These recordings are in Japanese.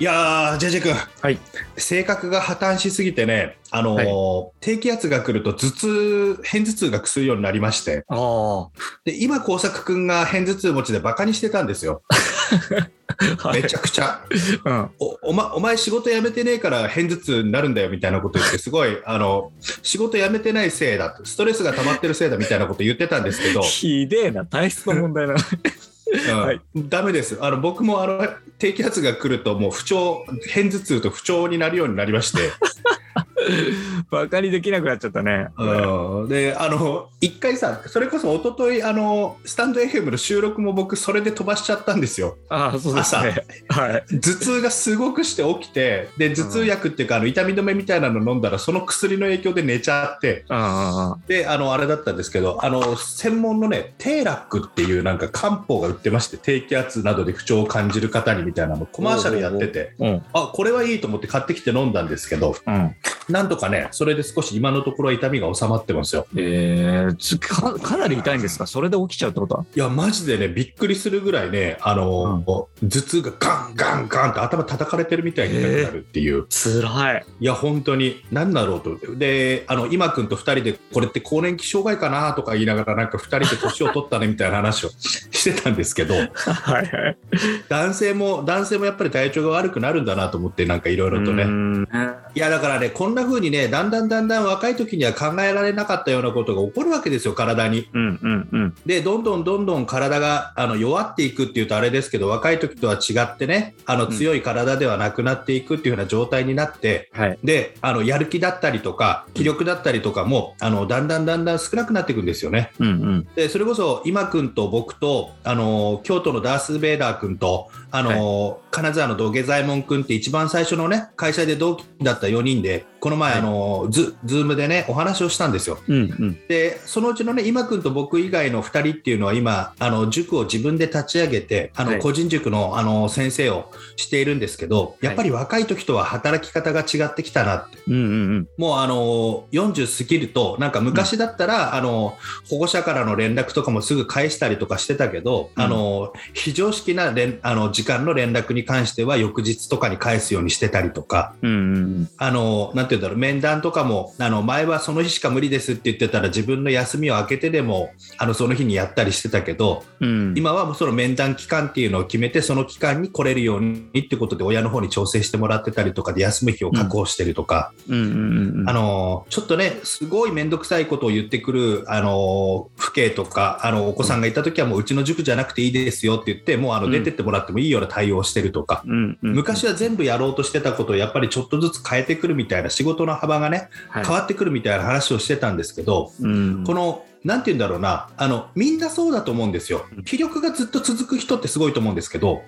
いやー JJ 君。はい。性格が破綻しすぎてねあのーはい。低気圧が来ると頭痛偏頭痛がくするようになりまして。で今工作くんが偏頭痛持ちでバカにしてたんですよ。めちゃくちゃ。うん。おお,、ま、お前仕事辞めてねえから偏頭痛になるんだよみたいなこと言ってすごいあの仕事辞めてないせいだストレスが溜まってるせいだみたいなこと言ってたんですけど、ひでえな体質の問題な。うんはい。ダメです。あの僕もあの低気圧が来るともう不調偏頭痛と不調になるようになりまして、バカにできなくなっちゃったね。うん、であの一回さそれこそ一昨日あのスタンド FM の収録も僕それで飛ばしちゃったんですよ。ああそうですね。はい。頭痛がすごくして起きてで頭痛薬っていうかあの痛み止めみたいなの飲んだらその薬の影響で寝ちゃって。あであのあれだったんですけどあの専門のねテーラックっていうなんか漢方が売ってまして低気圧などで不調を感じる方にみたいなのコマーシャルやってて。あうん。あこれはいいと思って買ってきて飲んだんですけどうんなんとかねそれで少し今のところは痛みが収まってますよ。えー、つかかなり痛いんですか？それで起きちゃうってことは？いやマジでねびっくりするぐらいねあの、頭痛がガンガンガンって頭叩かれてるみたいになるっていう、つらい。いや本当に何だろうと。であの今君と2人でこれって更年期障害かなとか言いながらなんか2人で年を取ったねみたいな話を してたんですけど。はいはい。男性も男性もやっぱり体調が悪くなるんだなと思ってなんかいろいろとね。ねいやだからねこんな風にねだんだんだんだん若い時には考えられなかったようなことが起こるわけですよ体に。うんうんうん。でどんどんどんどん体があの弱っていくっていうとあれですけど若い時とは違ってねあのうん。強い体ではなくなっていくっていうような状態になって、はい。であのやる気だったりとか気力だったりとかもあのだんだんだんだん少なくなっていくんですよね。うんうん。でそれこそ今君と僕とあの京都のダース・ベイダー君とあの、金沢の土下座右衛門君って一番最初のね会社で同期だった4人でこの前、はい。あのズズームでねお話をしたんですよ。うんうん。でそのうちのね今君と僕以外の2人っていうのは今あの塾を自分で立ち上げてあの、はい。個人塾のあの先生をしているんですけどやっぱり若い時とは働き方が違ってきたなって。うんうんもうあの40過ぎるとなんか昔だったら、あの保護者からの連絡とかもすぐ返したりとかしてたけど、うんあの非常識な連あの時間の連絡に関しては翌日とかに返すようにしてたりとか。うんうんあのなんて言うんだろう。面談とかもあの前はその日しか無理ですって言ってたら自分の休みを空けてでもあのその日にやったりしてたけどうん。今はもうその面談期間っていうのを決めてその期間に来れるようにってことで親の方に調整してもらってたりとかで休む日を確保してるとか、あのちょっとねすごい面倒くさいことを言ってくるあの父兄とかあのお子さんがいた時はもううちの塾じゃなくていいですよって言ってもうあのうん。出てってもらってもいいような対応をしてるとか。うんうん昔は全部やろうとしてたことをやっぱりちょっとずつ変えてくるみたいな仕事の幅がねはい変わってくるみたいな話をしてたんですけど、うんこのなんて言うんだろうな。あのみんなそうだと思うんですよ。うん。気力がずっと続く人ってすごいと思うんですけど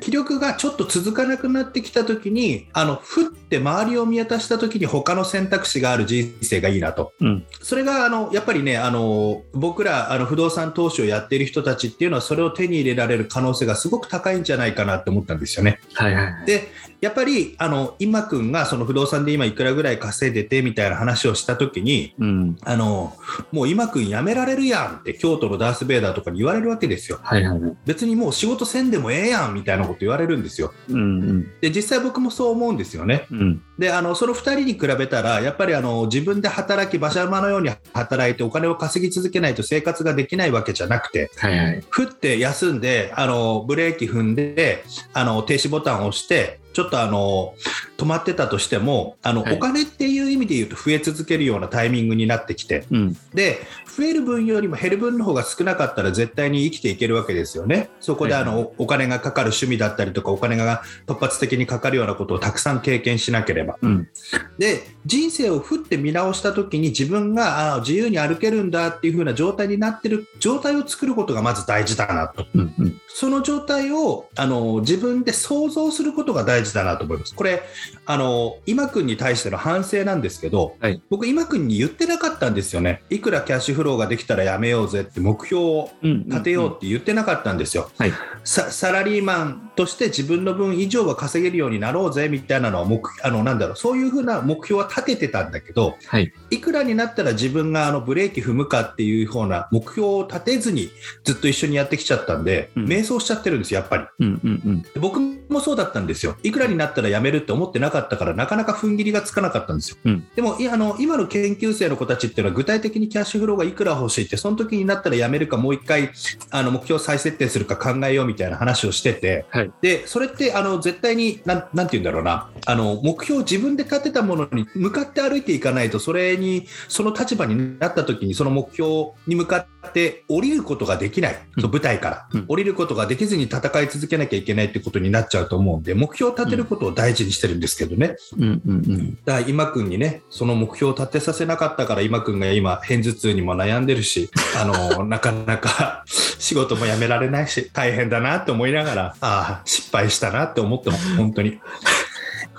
気力がちょっと続かなくなってきた時にあのふって周りを見渡した時に他の選択肢がある人生がいいなと。うん。それがあのやっぱりねあの僕らあの不動産投資をやっている人たちっていうのはそれを手に入れられる可能性がすごく高いんじゃないかなって思ったんですよね。はいはいはい。でやっぱりあの今君がその不動産で今いくらぐらい稼いでてみたいな話をした時にうんあのもう今君辞められるやんって京都のダース・ベイダーとかに言われるわけですよ。はいはいはい別にもう仕事せんでもええやんみたいなこと言われるんですよ。うんうんで実際僕もそう思うんですよね。うんであのその2人に比べたらやっぱりあの自分で働き馬車馬のように働いてお金を稼ぎ続けないと生活ができないわけじゃなくてはいはいふって休んであのブレーキ踏んであの停止ボタンを押してちょっとあの止まってたとしてもあの、はいお金っていう意味で言うと増え続けるようなタイミングになってきてうんで増える分よりも減る分の方が少なかったら絶対に生きていけるわけですよね。そこであの、お金がかかる趣味だったりとかお金が突発的にかかるようなことをたくさん経験しなければ。うんで人生をふって見直した時に自分があ自由に歩けるんだっていう風な状態になってる状態を作ることがまず大事だなと。うんうんその状態をあの自分で想像することが大事だなと思います。これあの今君に対しての反省なんですけど、はい僕今君に言ってなかったんですよねいくらキャッシュフローができたらやめようぜって目標をうん立てようって言ってなかったんですよ、はいさサラリーマンとして自分の分以上は稼げるようになろうぜみたいなのは目あのなんだろうそういうふうな目標は立ててたんだけどはい。いくらになったら自分があのブレーキ踏むかっていうような目標を立てずにずっと一緒にやってきちゃったんで、うん迷走しちゃってるんですよやっぱり。うんうんうん。で僕もそうだったんですよ。いくらになったら辞めるって思ってなかったから、なかなか踏ん切りがつかなかったんですよ。うん。でもあの、今の研究生の子たちっていうのは、具体的にキャッシュフローがいくら欲しいって、その時になったら辞めるか、もう一回あの目標再設定するか考えようみたいな話をしてて、はい。でそれってあの絶対になん、なんて言うんだろうな。あの、目標を自分で立てたものに向かって歩いていかないと、それに、その立場になった時に、その目標に向かって降りることができない、うん。舞台から、うん。降りることができずに戦い続けなきゃいけないってことになっちゃうと思うんで、目標を立てることを大事にしてるんですけどね。うんうんうん。だから今君にね、その目標を立てさせなかったから、今君が今、片頭痛にも悩んでるし、あのなかなか 仕事も辞められないし、大変だなって思いながら、ああ、失敗したなって思ってます、本当に。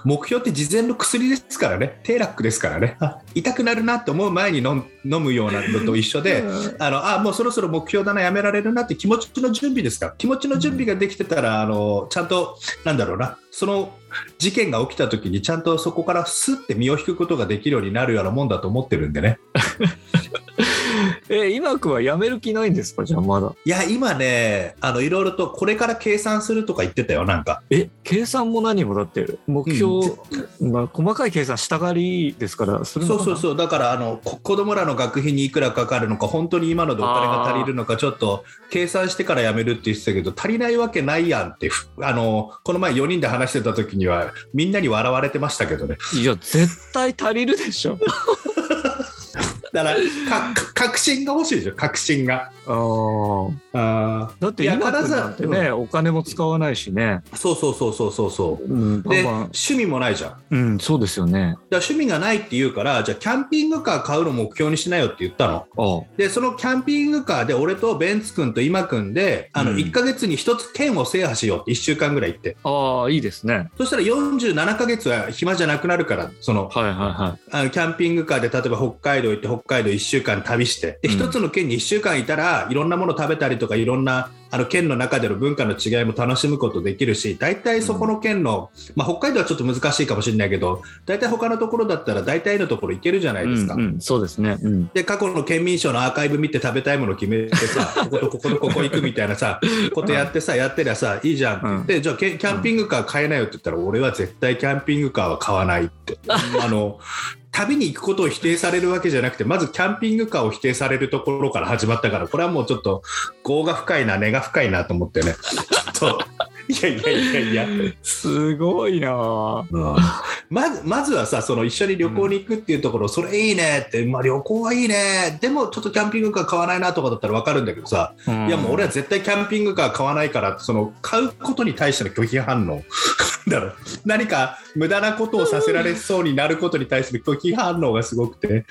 目標って事前の薬ですからね、低ラックですからね、あ痛くなるなって思う前に飲むようなのと一緒で、あのあもうそろそろ目標だな、やめられるなって気持ちの準備ですか。ら、気持ちの準備ができてたら、あのちゃんと、なんだろうな、その事件が起きた時に、ちゃんとそこからすって身を引くことができるようになるようなもんだと思ってるんでね。え、今くんは辞める気ないんですか？じゃあまだ。いや、今ね、あのいろいろとこれから計算するとか言ってたよ、なんか。え、計算も何もだって、目標、まあ、細かい計算したがりですから、そそうそうそう、だからあのこ子供らの学費にいくらかかるのか、本当に今のでお金が足りるのか、ちょっと計算してからやめるって言ってたけど、足りないわけないやんって、ふあのこの前4人で話してた時には、みんなに笑われてましたけどね。いや、絶対足りるでしょ。だから、かか確信が欲しいでしょ、確信が。ああ。あだって今くんなんてね、お金も使わないしね。ーそうそうそうそうそうそう。うん、で、趣味もないじゃん。だかうん、そうですよね。ら趣味がないって言うから、じゃあ、キャンピングカー買うの目標にしなよって言ったの。あで、そのキャンピングカーで、俺とベンツ君と今君で、あのうん1ヶ月に1つ県を制覇しようって、1週間ぐらい行って。あ、ああ、いいですね。そしたら47ヶ月は暇じゃなくなるから、そのはいはいはあのキャンピングカーで例えば北海道行って北海道1週間旅してでうん一つの県に1週間いたらいろんなもの食べたりとかいろんなあの県の中での文化の違いも楽しむことできるし大体そこの県の、まあ、北海道はちょっと難しいかもしれないけど大体他のところだったら大体のところ行けるじゃないい。ですか。うん、うん、そうですね。うん。で過去の県民賞のアーカイブ見て食べたいもの決めてさ こことこことここ行くみたいなさことやってさやってりゃさいいじゃんって言って、じゃあキャンピングカー買えないよって言ったら、俺は絶対キャンピングカーは買わないってあの旅に行くことを否定されるわけじゃなくてまずキャンピングカーを否定されるところから始まったからこれはもうちょっと業が深いな根が深いなと思ってね。ちょっといやいやいやいや。すごいなあまずまずはさその一緒に旅行に行くっていうところ、それいいねって、まあ、旅行はいいね。でもちょっとキャンピングカー買わないなとかだったら分かるんだけどさ、いやもう俺は絶対キャンピングカー買わないからその買うことに対しての拒否反応。だろ。う何か無駄なことをさせられそうになることに対する拒否反応がすごくて。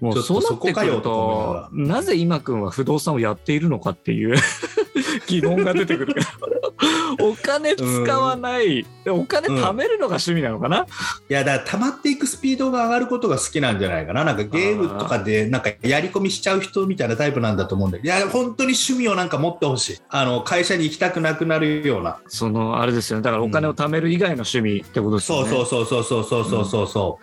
もうそうなってくるそこかよとなぜ今くんは不動産をやっているのかっていう 疑問が出てくるから。お金使わない、でお金貯めるのが趣味なのかな、いやだから溜まっていくスピードが上がることが好きなんじゃないかな。なんかゲームとかでなんかやり込みしちゃう人みたいなタイプなんだと思うんでいや本当に趣味をなんか持ってほしい。あの会社に行きたくなくなるような。そのあれですよね。だからお金を貯める以外の趣味ってことですよね。そうそうそうそうそうそうそうそ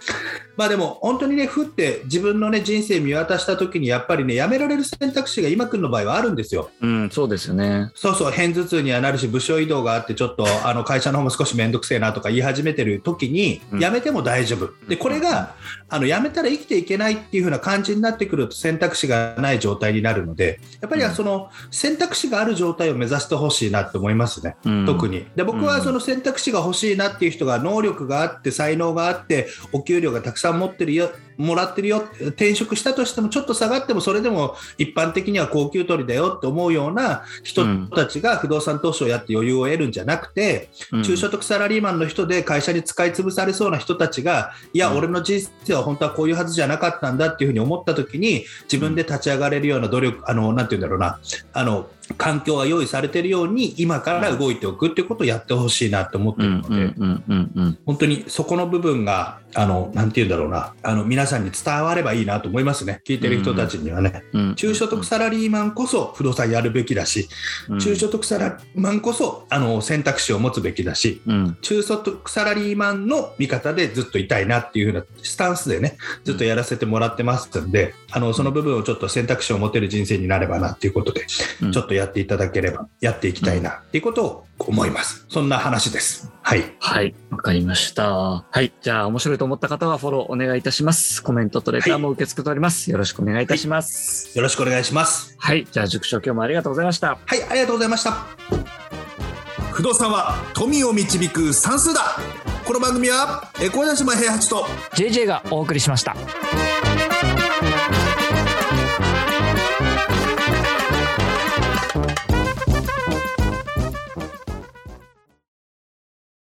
う、まあでも本当にねふって自分のね人生見渡した時にやっぱりねやめられる選択肢が今君の場合はあるんですよ。うん、そうですよね。そうそう片頭痛にはなるし部署移動があってちょっとあの会社の方も少し面倒くせえなとか言い始めてる時にうん。やめても大丈夫。でこれがあのやめたら生きていけないっていう風な感じになってくると選択肢がない状態になるのでやっぱりその選択肢がある状態を目指してほしいなって思いますね。うん。特に。で僕はその選択肢が欲しいなっていう人が能力があって才能があってお給料がたくさん持ってるよもらってるよ転職したとしてもちょっと下がってもそれでも一般的には高級取りだよって思うような人たちが不動産投資をやって余裕を得るんじゃなくて、うん。中所得サラリーマンの人で会社に使い潰されそうな人たちがいや、うん。俺の人生は本当はこういうはずじゃなかったんだっていうふうに思った時に自分で立ち上がれるような努力あのなんて言うんだろうな。あの環境が用意されているように今から動いておくっていうことをやってほしいなって思ってうんるので、本当にそこの部分があのなんて言うんだろうな。あの皆さんに伝わればいいなと思いますね。聞いてる人たちにはね、うん中所得サラリーマンこそ不動産やるべきだし、うん。中所得サラリーマンこそあの選択肢を持つべきだしうん。中所得サラリーマンの味方でずっといたいなっていう風なスタンスでねずっとやらせてもらってますんで、あのその部分をちょっと選択肢を持てる人生になればなっていうことで、うん。ちょっとやっていただければやっていきたいなっていうことを思います。そんな話です。はい。はい、わかりました。はい、じゃあ面白いと思った方はフォローお願いいたします。コメントとレターも受け付けております。よろしくお願いいたします。よろしくお願いします。はい、じゃあ塾長今日もありがとうございました。はいありがとうございました。不動産は富を導く算数だ。この番組はえ小田島平八と JJ がお送りしました。